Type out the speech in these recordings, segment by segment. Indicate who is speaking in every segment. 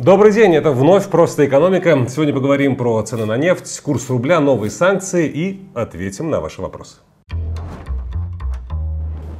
Speaker 1: Добрый день, это вновь «Просто экономика». Сегодня поговорим про цены на нефть, курс рубля, новые санкции и ответим на ваши вопросы.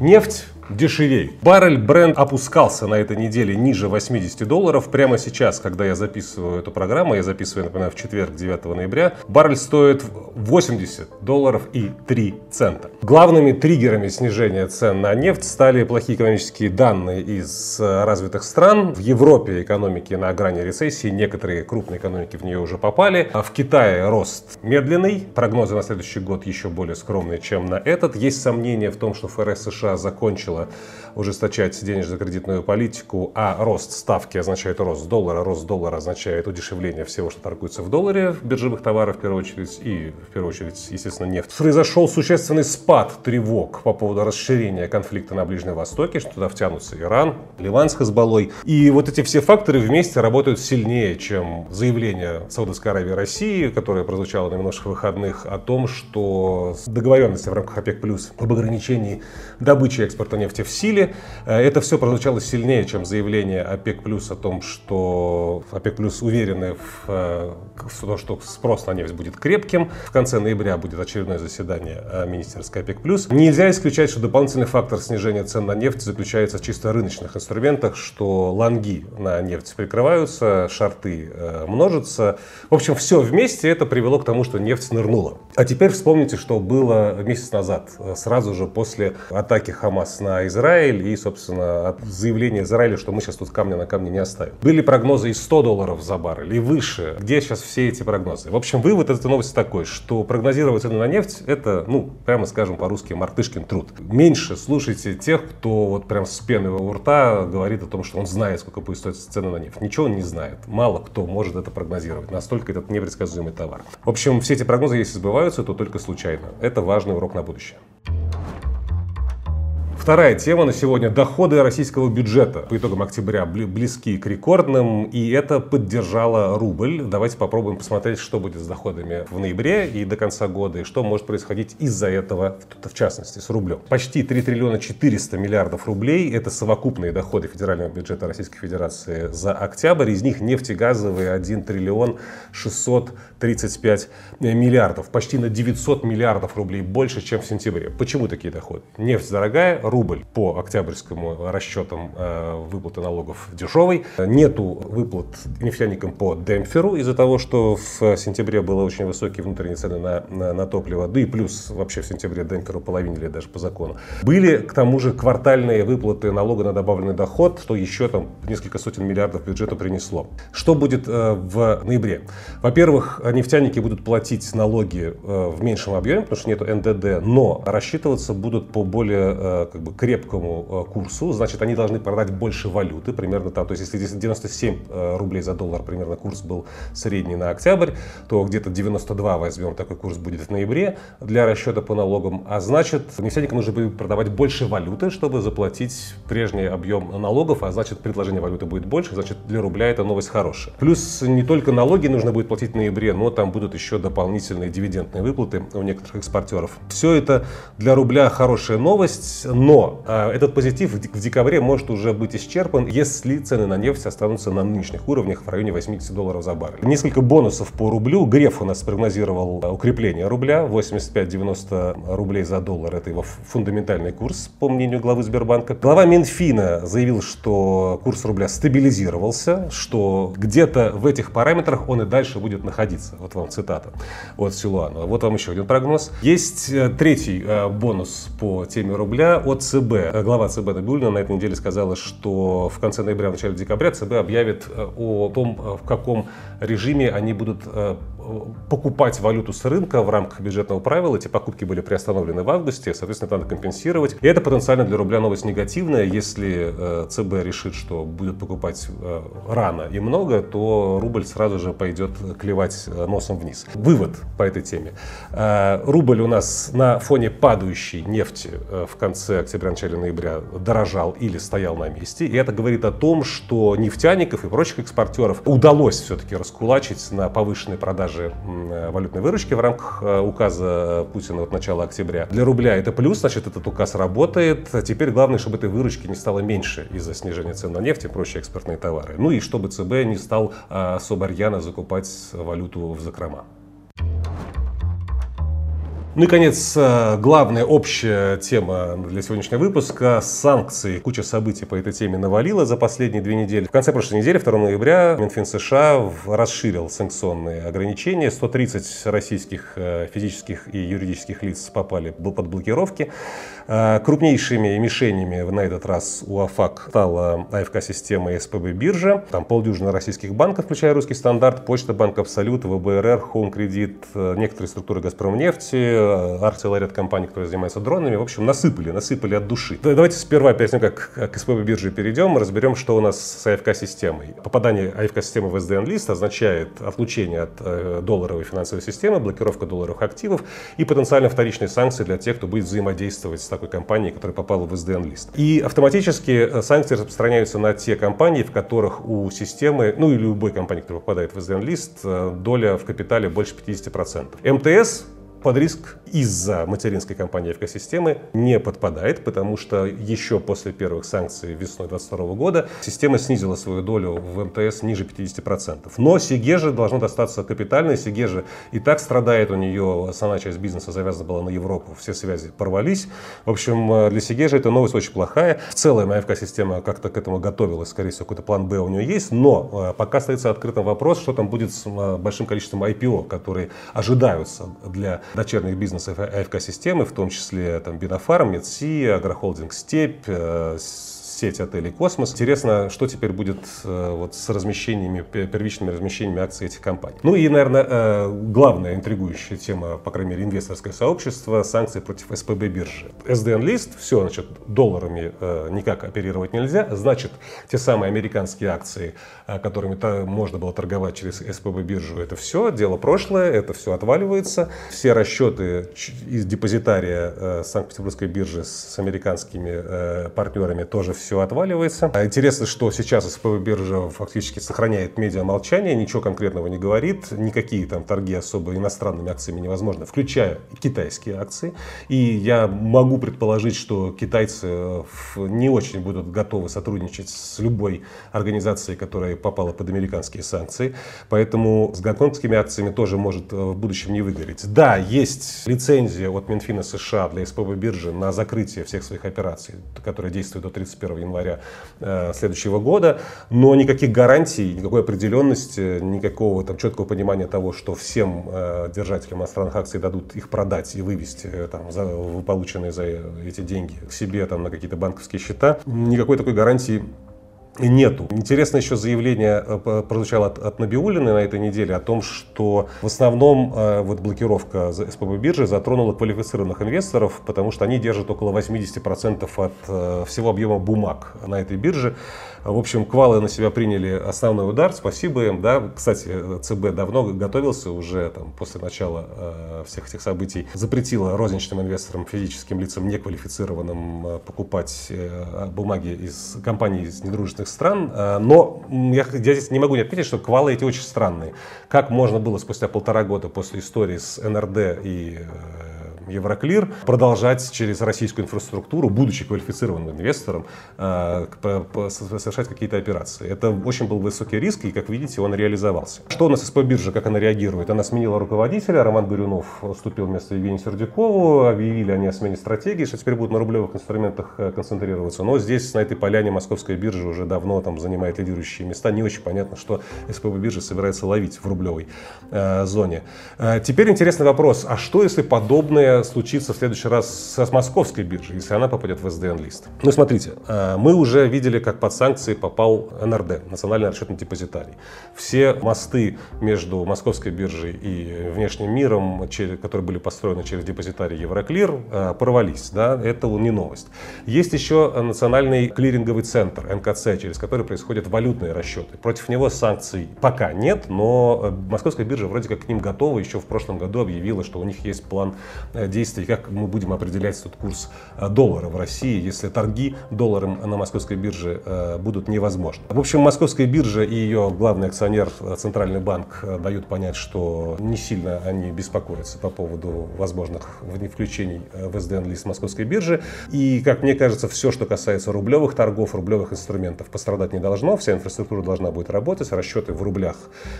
Speaker 1: Нефть дешевей. Баррель бренд опускался на этой неделе ниже 80 долларов. Прямо сейчас, когда я записываю эту программу, я записываю, напоминаю, в четверг, 9 ноября, баррель стоит 80 долларов и 3 цента. Главными триггерами снижения цен на нефть стали плохие экономические данные из э, развитых стран. В Европе экономики на грани рецессии, некоторые крупные экономики в нее уже попали. А в Китае рост медленный, прогнозы на следующий год еще более скромные, чем на этот. Есть сомнения в том, что ФРС США закончила было ужесточать денежно-кредитную политику, а рост ставки означает рост доллара, рост доллара означает удешевление всего, что торгуется в долларе, биржевых товаров в первую очередь, и в первую очередь, естественно, нефть. Произошел существенный спад тревог по поводу расширения конфликта на Ближнем Востоке, что туда втянутся Иран, Ливан с Хазбалой. И вот эти все факторы вместе работают сильнее, чем заявление Саудовской Аравии и России, которое прозвучало на минувших выходных, о том, что договоренности в рамках ОПЕК+, об ограничении добычи и экспорта нефти нефти в силе. Э, это все прозвучало сильнее, чем заявление ОПЕК плюс о том, что ОПЕК плюс уверены в, э, в том, что спрос на нефть будет крепким. В конце ноября будет очередное заседание э, министерской ОПЕК. Нельзя исключать, что дополнительный фактор снижения цен на нефть заключается в чисто рыночных инструментах, что лонги на нефть прикрываются, шарты множатся. В общем, все вместе это привело к тому, что нефть нырнула. А теперь вспомните, что было месяц назад, сразу же после атаки Хамас на Израиль и, собственно, заявление Израиля, что мы сейчас тут камня на камне не оставим. Были прогнозы и 100 долларов за баррель, и выше. Где сейчас все эти прогнозы? В общем, вывод этой новости такой, что прогнозировать цены на нефть – это, ну, прямо скажем по-русски, мартышкин труд. Меньше слушайте тех, кто вот прям с пены у рта говорит о том, что он знает, сколько будет стоить цены на нефть. Ничего он не знает. Мало кто может это прогнозировать. Настолько этот непредсказуемый товар. В общем, все эти прогнозы, если сбываются, то только случайно. Это важный урок на будущее. Вторая тема на сегодня – доходы российского бюджета. По итогам октября близки к рекордным, и это поддержало рубль. Давайте попробуем посмотреть, что будет с доходами в ноябре и до конца года, и что может происходить из-за этого, в частности, с рублем. Почти 3 триллиона 400 миллиардов рублей – это совокупные доходы федерального бюджета Российской Федерации за октябрь. Из них нефтегазовые 1 триллион 635 миллиардов. Почти на 900 миллиардов рублей больше, чем в сентябре. Почему такие доходы? Нефть дорогая, рубль по октябрьскому расчетам э, выплаты налогов дешевый. Нету выплат нефтяникам по демпферу из-за того, что в сентябре было очень высокие внутренние цены на, на, на топливо. Да и плюс вообще в сентябре демпферу половинили даже по закону. Были к тому же квартальные выплаты налога на добавленный доход, что еще там несколько сотен миллиардов бюджету принесло. Что будет э, в ноябре? Во-первых, нефтяники будут платить налоги э, в меньшем объеме, потому что нету НДД, но рассчитываться будут по более э, как бы крепкому э, курсу, значит, они должны продать больше валюты, примерно там, то есть если 97 э, рублей за доллар примерно курс был средний на октябрь, то где-то 92 возьмем, такой курс будет в ноябре для расчета по налогам, а значит, нефтяникам нужно будет продавать больше валюты, чтобы заплатить прежний объем налогов, а значит, предложение валюты будет больше, значит, для рубля это новость хорошая. Плюс не только налоги нужно будет платить в ноябре, но там будут еще дополнительные дивидендные выплаты у некоторых экспортеров. Все это для рубля хорошая новость, но но э, этот позитив в декабре может уже быть исчерпан, если цены на нефть останутся на нынешних уровнях в районе 80 долларов за баррель. Несколько бонусов по рублю. Греф у нас прогнозировал укрепление рубля. 85-90 рублей за доллар. Это его фундаментальный курс, по мнению главы Сбербанка. Глава Минфина заявил, что курс рубля стабилизировался, что где-то в этих параметрах он и дальше будет находиться. Вот вам цитата от Силуанова. Вот вам еще один прогноз. Есть э, третий э, бонус по теме рубля от ЦБ. Глава ЦБ Набиулина на этой неделе сказала, что в конце ноября, в начале декабря ЦБ объявит э, о том, э, в каком режиме они будут э, покупать валюту с рынка в рамках бюджетного правила. Эти покупки были приостановлены в августе, соответственно, это надо компенсировать. И это потенциально для рубля новость негативная. Если э, ЦБ решит, что будет покупать э, рано и много, то рубль сразу же пойдет клевать э, носом вниз. Вывод по этой теме. Рубль у нас на фоне падающей нефти в конце октября-начале ноября дорожал или стоял на месте. И это говорит о том, что нефтяников и прочих экспортеров удалось все-таки раскулачить на повышенной продаже продажи валютной выручки в рамках указа Путина от начала октября. Для рубля это плюс, значит, этот указ работает. Теперь главное, чтобы этой выручки не стало меньше из-за снижения цен на нефть и прочие экспортные товары. Ну и чтобы ЦБ не стал особо рьяно закупать валюту в закрома. Ну и, конец, э, главная общая тема для сегодняшнего выпуска – санкции. Куча событий по этой теме навалила за последние две недели. В конце прошлой недели, 2 ноября, Минфин США расширил санкционные ограничения. 130 российских э, физических и юридических лиц попали под блокировки. Э, крупнейшими мишенями на этот раз у АФАК стала АФК-система и СПБ биржа. Там полдюжины российских банков, включая русский стандарт, Почта, Банк Абсолют, ВБРР, Хоум Кредит, некоторые структуры Газпромнефти, Артиллерия компании, которая занимается дронами. В общем, насыпали, насыпали от души. Давайте сперва, перед тем, как к СПБ бирже перейдем, разберем, что у нас с АФК-системой. Попадание АФК-системы в SDN-лист означает отлучение от э, долларовой финансовой системы, блокировка долларовых активов и потенциально вторичные санкции для тех, кто будет взаимодействовать с такой компанией, которая попала в SDN-лист. И автоматически э, санкции распространяются на те компании, в которых у системы, ну или любой компании, которая попадает в SDN-лист, э, доля в капитале больше 50%. МТС под риск из-за материнской компании экосистемы не подпадает, потому что еще после первых санкций весной 2022 года система снизила свою долю в МТС ниже 50%. Но Сигежа должно достаться капитальной. Сигежа и так страдает, у нее основная часть бизнеса завязана была на Европу, все связи порвались. В общем, для Сегежа эта новость очень плохая. В целом АФК-система как-то к этому готовилась, скорее всего, какой-то план Б у нее есть, но э, пока остается открытым вопрос, что там будет с э, большим количеством IPO, которые ожидаются для дочерних бизнесов АФК-системы, в том числе там, Бинофарм, Медси, Агрохолдинг Степь, э, сеть отелей «Космос». Интересно, что теперь будет э, вот с размещениями, первичными размещениями акций этих компаний. Ну и, наверное, э, главная интригующая тема, по крайней мере, инвесторское сообщество – санкции против СПБ биржи. SDN-лист, все, значит, долларами э, никак оперировать нельзя, значит, те самые американские акции, которыми можно было торговать через СПБ биржу, это все, дело прошлое, это все отваливается. Все расчеты из депозитария Санкт-Петербургской биржи с американскими партнерами тоже все все отваливается. А интересно, что сейчас СПБ биржа фактически сохраняет медиа молчание, ничего конкретного не говорит, никакие там торги особо иностранными акциями невозможно, включая китайские акции. И я могу предположить, что китайцы э, не очень будут готовы сотрудничать с любой организацией, которая попала под американские санкции. Поэтому с гонконгскими акциями тоже может э, в будущем не выгореть. Да, есть лицензия от Минфина США для СПБ биржи на закрытие всех своих операций, которая действует до 31 января э, следующего года, но никаких гарантий, никакой определенности, никакого там четкого понимания того, что всем э, держателям иностранных акций дадут их продать и вывести э, там, за, полученные за эти деньги к себе там, на какие-то банковские счета, никакой такой гарантии нету. Интересно еще заявление э, прозвучало от, от Набиулиной на этой неделе о том, что в основном э, вот блокировка СПБ биржи затронула квалифицированных инвесторов, потому что они держат около 80% от э, всего объема бумаг на этой бирже. В общем, квалы на себя приняли основной удар, спасибо им. Да. Кстати, ЦБ давно готовился уже там, после начала э, всех этих событий, запретила розничным инвесторам, физическим лицам, неквалифицированным э, покупать э, бумаги из компаний из недружественных стран. Э, но я, я здесь не могу не отметить, что квалы эти очень странные. Как можно было спустя полтора года после истории с НРД и э, Евроклир, продолжать через российскую инфраструктуру, будучи квалифицированным инвестором, э, совершать какие-то операции. Это очень был высокий риск, и, как видите, он реализовался. Что у нас СП биржа, как она реагирует? Она сменила руководителя, Роман Горюнов вступил вместо Евгения Сердюкову, объявили они о смене стратегии, что теперь будут на рублевых инструментах э, концентрироваться. Но здесь, на этой поляне, московская биржа уже давно там занимает лидирующие места. Не очень понятно, что СПБ биржа собирается ловить в рублевой э, зоне. Э, теперь интересный вопрос. А что, если подобное случится в следующий раз с московской биржей, если она попадет в SDN-лист? Ну, смотрите, э, мы уже видели, как под санкции попал НРД, Национальный расчетный депозитарий. Все мосты между московской биржей и внешним миром, которые были построены через депозитарий Евроклир, э, порвались. Да? Это не новость. Есть еще Национальный клиринговый центр, НКЦ, через который происходят валютные расчеты. Против него санкций пока нет, но э, московская биржа вроде как к ним готова. Еще в прошлом году объявила, что у них есть план действий, как мы будем определять тут курс доллара в России, если торги долларом на московской бирже будут невозможны. В общем, московская биржа и ее главный акционер Центральный банк дают понять, что не сильно они беспокоятся по поводу возможных включений в SDN-лист московской биржи. И, как мне кажется, все, что касается рублевых торгов, рублевых инструментов, пострадать не должно. Вся инфраструктура должна будет работать, расчеты в рублях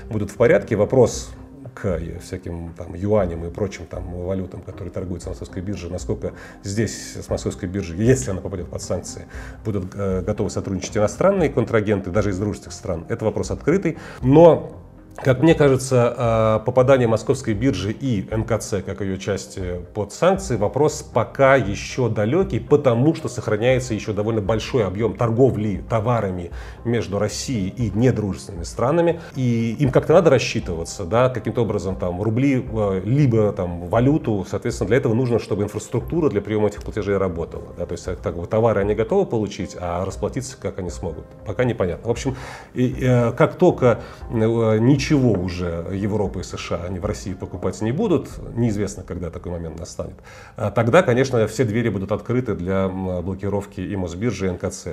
Speaker 1: будут в порядке. Вопрос к всяким там юаням и прочим там валютам, которые торгуются на московской бирже, насколько здесь с московской биржи, если она попадет под санкции, будут э, готовы сотрудничать иностранные контрагенты, даже из дружественных стран. Это вопрос открытый. Но как мне кажется, а, попадание московской биржи и МКЦ, как ее части, под санкции, вопрос пока еще далекий, потому что сохраняется еще довольно большой объем торговли товарами между Россией и недружественными странами. И им как-то надо рассчитываться, да, каким-то образом там рубли, а, либо там валюту. Соответственно, для этого нужно, чтобы инфраструктура для приема этих платежей работала. Да, то есть так, товары они готовы получить, а расплатиться как они смогут, пока непонятно. В общем, э, как только э, ничего ничего уже Европа и США они в России покупать не будут, неизвестно, когда такой момент настанет, а тогда, конечно, все двери будут открыты для блокировки и Мосбиржи, и НКЦ.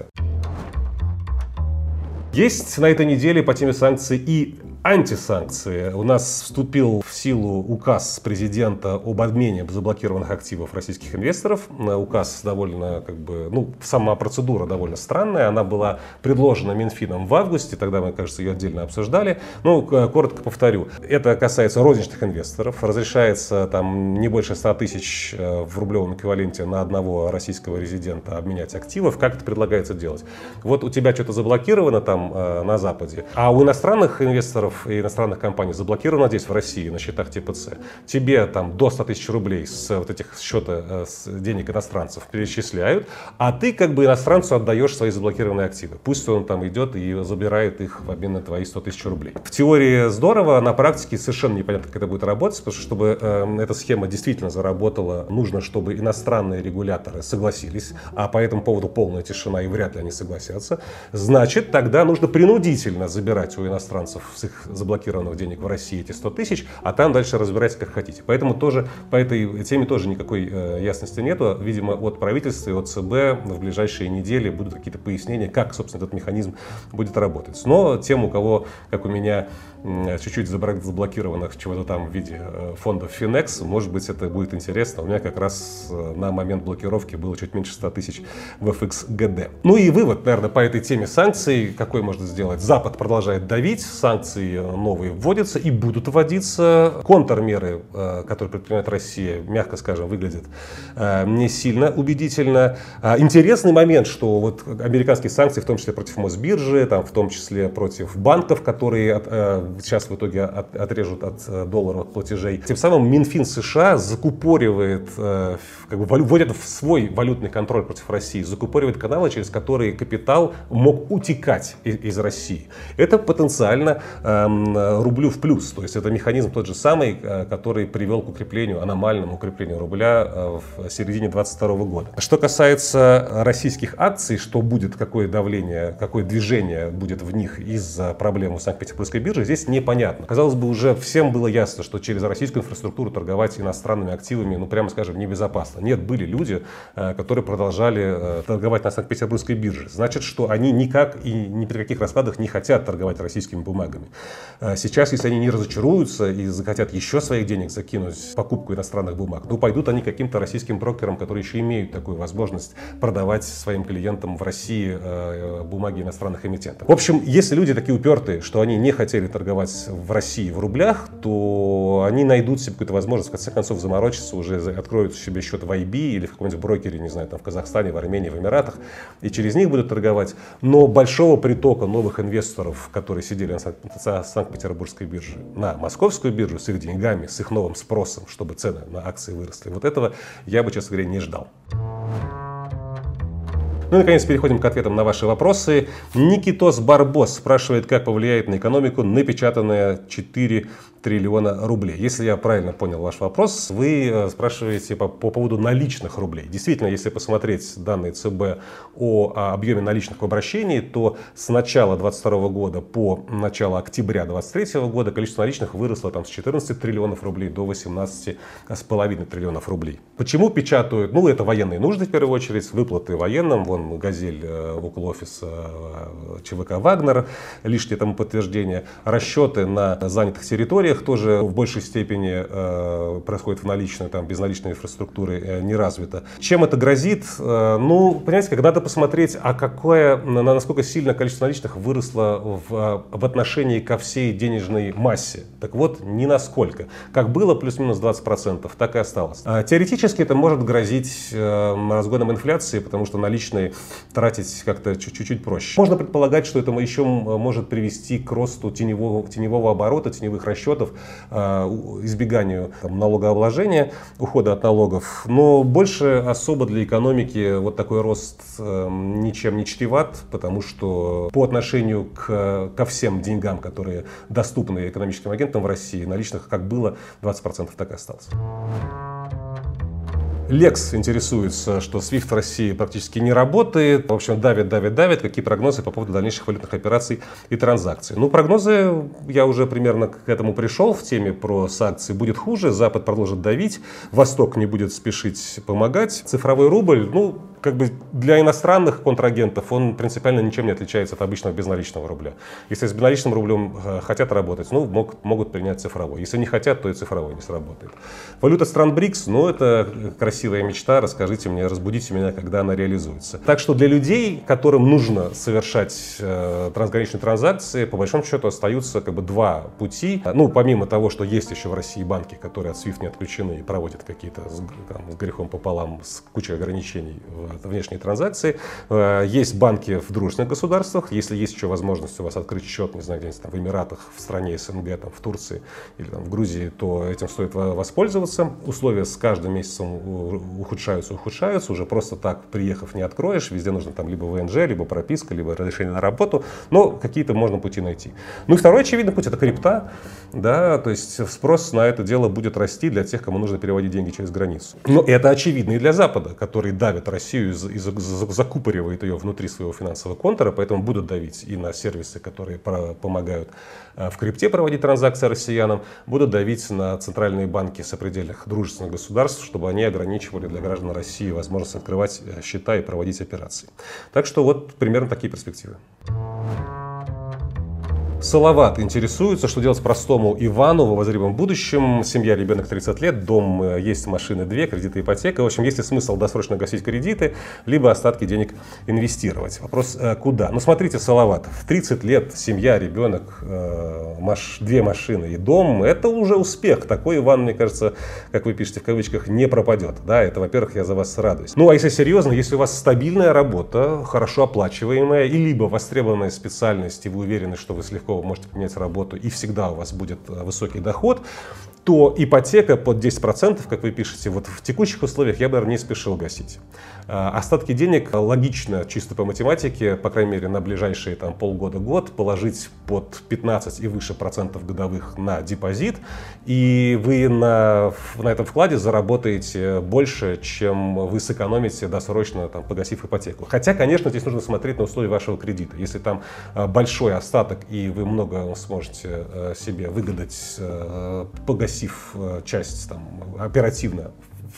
Speaker 1: Есть на этой неделе по теме санкций и антисанкции. У нас вступил в силу указ президента об обмене заблокированных активов российских инвесторов. Указ довольно, как бы, ну, сама процедура довольно странная. Она была предложена Минфином в августе, тогда мы, кажется, ее отдельно обсуждали. Ну, коротко повторю. Это касается розничных инвесторов. Разрешается там не больше 100 тысяч э, в рублевом эквиваленте на одного российского резидента обменять активов. Как это предлагается делать? Вот у тебя что-то заблокировано там э, на Западе, а у иностранных инвесторов и иностранных компаний заблокировано здесь, в России, на счетах ТПЦ, тебе там до 100 тысяч рублей с вот этих счета э, с денег иностранцев перечисляют, а ты как бы иностранцу отдаешь свои заблокированные активы. Пусть он там идет и забирает их в обмен на твои 100 тысяч рублей. В теории здорово, на практике совершенно непонятно, как это будет работать, потому что чтобы э, эта схема действительно заработала, нужно, чтобы иностранные регуляторы согласились, а по этому поводу полная тишина и вряд ли они согласятся. Значит, тогда нужно принудительно забирать у иностранцев с их заблокированных денег в России эти 100 тысяч, а там дальше разбирайтесь как хотите. Поэтому тоже по этой теме тоже никакой э, ясности нету. Видимо, от правительства и от ЦБ в ближайшие недели будут какие-то пояснения, как, собственно, этот механизм будет работать. Но тем, у кого, как у меня, чуть-чуть заблокированных чего-то там в виде э, фондов Finex, может быть, это будет интересно. У меня как раз э, на момент блокировки было чуть меньше 100 тысяч в FXGD. Ну и вывод, наверное, по этой теме санкций, какой можно сделать? Запад продолжает давить, санкции новые вводятся и будут вводиться. Контрмеры, э, которые предпринимает Россия, мягко скажем, выглядят не сильно убедительно. А интересный момент, что вот американские санкции, в том числе против Мосбиржи, там, в том числе против банков, которые сейчас в итоге от, отрежут от э, долларовых платежей. Тем самым Минфин США закупоривает, э, как бы вводит в свой валютный контроль против России, закупоривает каналы, через которые капитал мог утекать из, из России. Это потенциально э, рублю в плюс, то есть это механизм тот же самый, э, который привел к укреплению, аномальному укреплению рубля э, в середине 2022 года. Что касается российских акций, что будет, какое давление, какое движение будет в них из-за проблемы Санкт-Петербургской биржи, здесь непонятно. Казалось бы, уже всем было ясно, что через российскую инфраструктуру торговать иностранными активами, ну, прямо скажем, небезопасно. Нет, были люди, э, которые продолжали э, торговать на Санкт-Петербургской бирже. Значит, что они никак и ни при каких раскладах не хотят торговать российскими бумагами. Э, сейчас, если они не разочаруются и захотят еще своих денег закинуть в покупку иностранных бумаг, то пойдут они каким-то российским брокерам, которые еще имеют такую возможность продавать своим клиентам в России бумаги иностранных эмитентов. В общем, если люди такие упертые, что они не хотели торговать в России в рублях, то они найдут себе какую-то возможность, в конце концов, заморочиться, уже откроют себе счет в IB или в каком-нибудь брокере, не знаю, там в Казахстане, в Армении, в Эмиратах, и через них будут торговать. Но большого притока новых инвесторов, которые сидели на Санкт-Петербургской бирже, на московскую биржу с их деньгами, с их новым спросом, чтобы цены на акции выросли, вот этого я бы, честно говоря, не ждал. Ну и, наконец, переходим к ответам на ваши вопросы. Никитос Барбос спрашивает, как повлияет на экономику напечатанная 4 триллиона рублей. Если я правильно понял ваш вопрос, вы э, спрашиваете по, по поводу наличных рублей. Действительно, если посмотреть данные ЦБ о, о объеме наличных в обращении, то с начала 2022 года по начало октября 2023 года количество наличных выросло там, с 14 триллионов рублей до 18,5 триллионов рублей. Почему печатают? Ну, это военные нужды в первую очередь, выплаты военным, вон «Газель» э, около офиса э, ЧВК «Вагнер», лишнее тому подтверждение, расчеты на занятых территориях, территориях тоже в большей степени э, происходит в наличной, там безналичной инфраструктуры э, не развито. Чем это грозит? Э, ну, понимаете, как надо посмотреть, а какое, на, насколько сильно количество наличных выросло в, в отношении ко всей денежной массе. Так вот, ни насколько. Как было плюс-минус 20%, так и осталось. А, теоретически это может грозить э, разгоном инфляции, потому что наличные тратить как-то чуть-чуть проще. Можно предполагать, что это еще может привести к росту теневого, теневого оборота, теневых расчетов, расчетов, а, избеганию там, налогообложения, ухода от налогов. Но больше особо для экономики вот такой рост эм, ничем не чреват, потому что по отношению к, ко всем деньгам, которые доступны экономическим агентам в России, наличных как было 20%, так и осталось. Лекс интересуется, что SWIFT в России практически не работает. В общем, давит, давит, давит. Какие прогнозы по поводу дальнейших валютных операций и транзакций? Ну, прогнозы, я уже примерно к этому пришел в теме про санкции. Будет хуже, Запад продолжит давить, Восток не будет спешить помогать. Цифровой рубль, ну, как бы для иностранных контрагентов он принципиально ничем не отличается от обычного безналичного рубля. Если с безналичным рублем э, хотят работать, ну, мог, могут принять цифровой. Если не хотят, то и цифровой не сработает. Валюта стран БРИКС, ну, это красивая мечта, расскажите мне, разбудите меня, когда она реализуется. Так что для людей, которым нужно совершать э, трансграничные транзакции, по большому счету остаются как бы два пути. Ну, помимо того, что есть еще в России банки, которые от SWIFT не отключены и проводят какие-то с, там, с грехом пополам, с кучей ограничений внешние транзакции. Э, есть банки в дружественных государствах. Если есть еще возможность у вас открыть счет, не знаю, где-нибудь там в Эмиратах, в стране СНГ, там, в Турции или там, в Грузии, то этим стоит воспользоваться. Условия с каждым месяцем ухудшаются, ухудшаются. Уже просто так, приехав, не откроешь. Везде нужно там либо ВНЖ, либо прописка, либо разрешение на работу. Но какие-то можно пути найти. Ну и второй очевидный путь – это крипта. Да, то есть спрос на это дело будет расти для тех, кому нужно переводить деньги через границу. Но это очевидно и для Запада, который давит Россию и закупоривает ее внутри своего финансового контура, поэтому будут давить и на сервисы, которые помогают э, в крипте проводить транзакции россиянам, будут давить на центральные банки сопредельных дружественных государств, чтобы они ограничивали для граждан России возможность открывать э, счета и проводить операции. Так что вот примерно такие перспективы. Салават интересуется, что делать простому Ивану в обозримом будущем. Семья, ребенок 30 лет, дом э, есть, машины две, кредиты, ипотека. В общем, есть ли смысл досрочно гасить кредиты, либо остатки денег инвестировать? Вопрос, э, куда? Ну, смотрите, Салават, в 30 лет семья, ребенок, э, маш, две машины и дом, это уже успех. Такой Иван, мне кажется, как вы пишете в кавычках, не пропадет. Да, это, во-первых, я за вас радуюсь. Ну, а если серьезно, если у вас стабильная работа, хорошо оплачиваемая, и либо востребованная специальность, и вы уверены, что вы слегка легко вы можете поменять работу и всегда у вас будет э, высокий доход, то ипотека под 10%, как вы пишете, вот в текущих условиях я бы, наверное, не спешил гасить. А, остатки денег логично, чисто по математике, по крайней мере, на ближайшие там, полгода-год положить под 15 и выше процентов годовых на депозит, и вы на, на этом вкладе заработаете больше, чем вы сэкономите досрочно, там, погасив ипотеку. Хотя, конечно, здесь нужно смотреть на условия вашего кредита. Если там а, большой остаток, и вы много сможете э, себе выгадать, э, погасив э, часть там, оперативно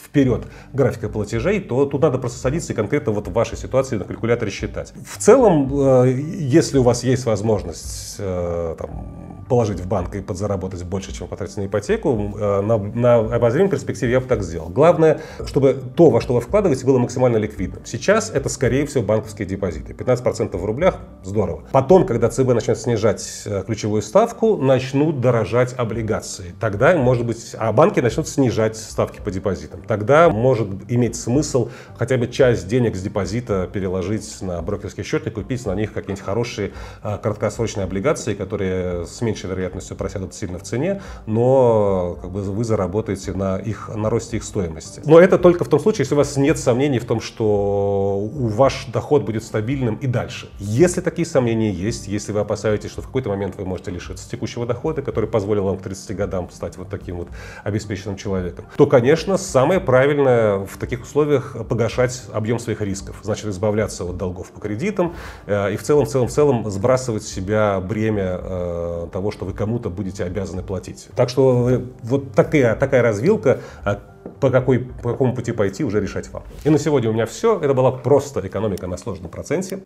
Speaker 1: вперед графика платежей, то тут надо просто садиться и конкретно вот в вашей ситуации на калькуляторе считать. В целом, э, если у вас есть возможность э, там, положить в банк и подзаработать больше, чем потратить на ипотеку, э, на, на обозримой перспективе я бы так сделал. Главное, чтобы то, во что вы вкладываете, было максимально ликвидным. Сейчас это, скорее всего, банковские депозиты. 15% в рублях – здорово. Потом, когда ЦБ начнет снижать э, ключевую ставку, начнут дорожать облигации. Тогда, может быть, а банки начнут снижать ставки по депозитам. Тогда может иметь смысл хотя бы часть денег с депозита переложить на брокерский счет и купить на них какие-нибудь хорошие э, краткосрочные облигации, которые с меньшей меньшей вероятностью просядут сильно в цене, но как бы, вы заработаете на, их, на росте их стоимости. Но это только в том случае, если у вас нет сомнений в том, что ваш доход будет стабильным и дальше. Если такие сомнения есть, если вы опасаетесь, что в какой-то момент вы можете лишиться текущего дохода, который позволил вам к 30 годам стать вот таким вот обеспеченным человеком, то, конечно, самое правильное в таких условиях погашать объем своих рисков. Значит, избавляться от долгов по кредитам э, и в целом, в целом, в целом сбрасывать с себя бремя э, того, что вы кому-то будете обязаны платить. Так что вот такая, такая развилка, а по, какой, по какому пути пойти, уже решать вам. И на сегодня у меня все. Это была просто экономика на сложном проценте.